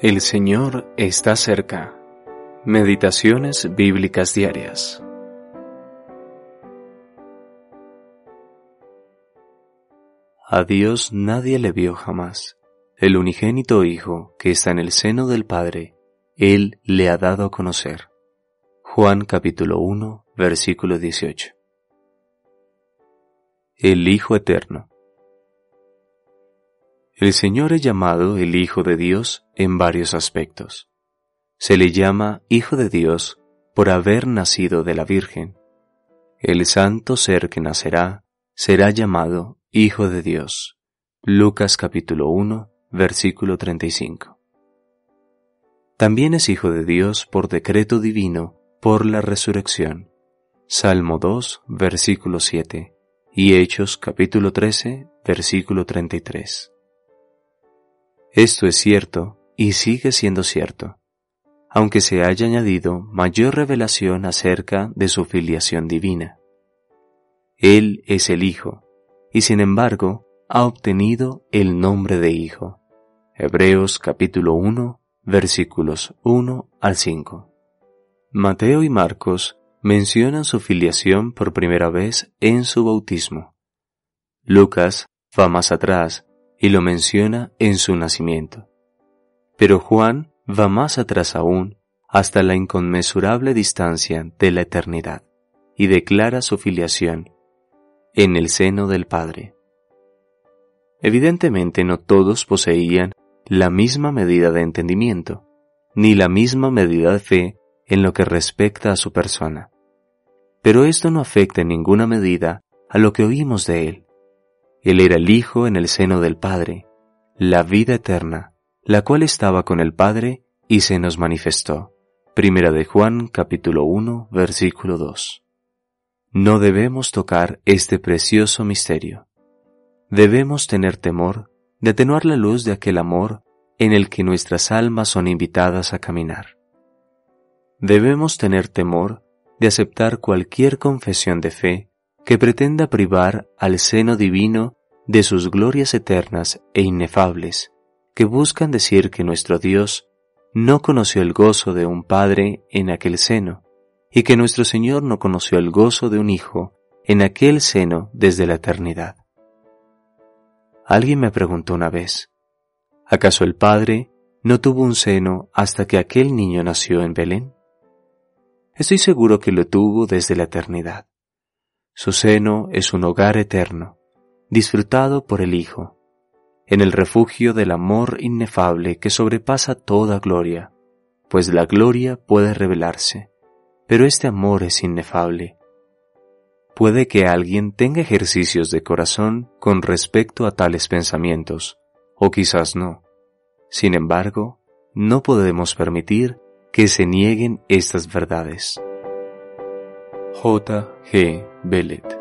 El Señor está cerca. Meditaciones bíblicas diarias. A Dios nadie le vio jamás. El unigénito Hijo que está en el seno del Padre, Él le ha dado a conocer. Juan capítulo 1, versículo 18. El Hijo Eterno. El Señor es llamado el Hijo de Dios en varios aspectos. Se le llama Hijo de Dios por haber nacido de la Virgen. El santo ser que nacerá será llamado Hijo de Dios. Lucas capítulo 1, versículo 35. También es Hijo de Dios por decreto divino por la resurrección. Salmo 2, versículo 7 y Hechos capítulo 13, versículo 33. Esto es cierto y sigue siendo cierto, aunque se haya añadido mayor revelación acerca de su filiación divina. Él es el Hijo, y sin embargo ha obtenido el nombre de Hijo. Hebreos capítulo 1, versículos 1 al 5. Mateo y Marcos mencionan su filiación por primera vez en su bautismo. Lucas va más atrás y lo menciona en su nacimiento. Pero Juan va más atrás aún, hasta la inconmensurable distancia de la eternidad, y declara su filiación en el seno del Padre. Evidentemente no todos poseían la misma medida de entendimiento, ni la misma medida de fe en lo que respecta a su persona. Pero esto no afecta en ninguna medida a lo que oímos de él, él era el Hijo en el seno del Padre, la vida eterna, la cual estaba con el Padre y se nos manifestó. Primera de Juan capítulo 1 versículo 2. No debemos tocar este precioso misterio. Debemos tener temor de atenuar la luz de aquel amor en el que nuestras almas son invitadas a caminar. Debemos tener temor de aceptar cualquier confesión de fe que pretenda privar al seno divino de sus glorias eternas e inefables, que buscan decir que nuestro Dios no conoció el gozo de un Padre en aquel seno, y que nuestro Señor no conoció el gozo de un Hijo en aquel seno desde la eternidad. Alguien me preguntó una vez, ¿acaso el Padre no tuvo un seno hasta que aquel niño nació en Belén? Estoy seguro que lo tuvo desde la eternidad. Su seno es un hogar eterno, disfrutado por el Hijo, en el refugio del amor inefable que sobrepasa toda gloria, pues la gloria puede revelarse, pero este amor es inefable. Puede que alguien tenga ejercicios de corazón con respecto a tales pensamientos, o quizás no. Sin embargo, no podemos permitir que se nieguen estas verdades. J. G. بلد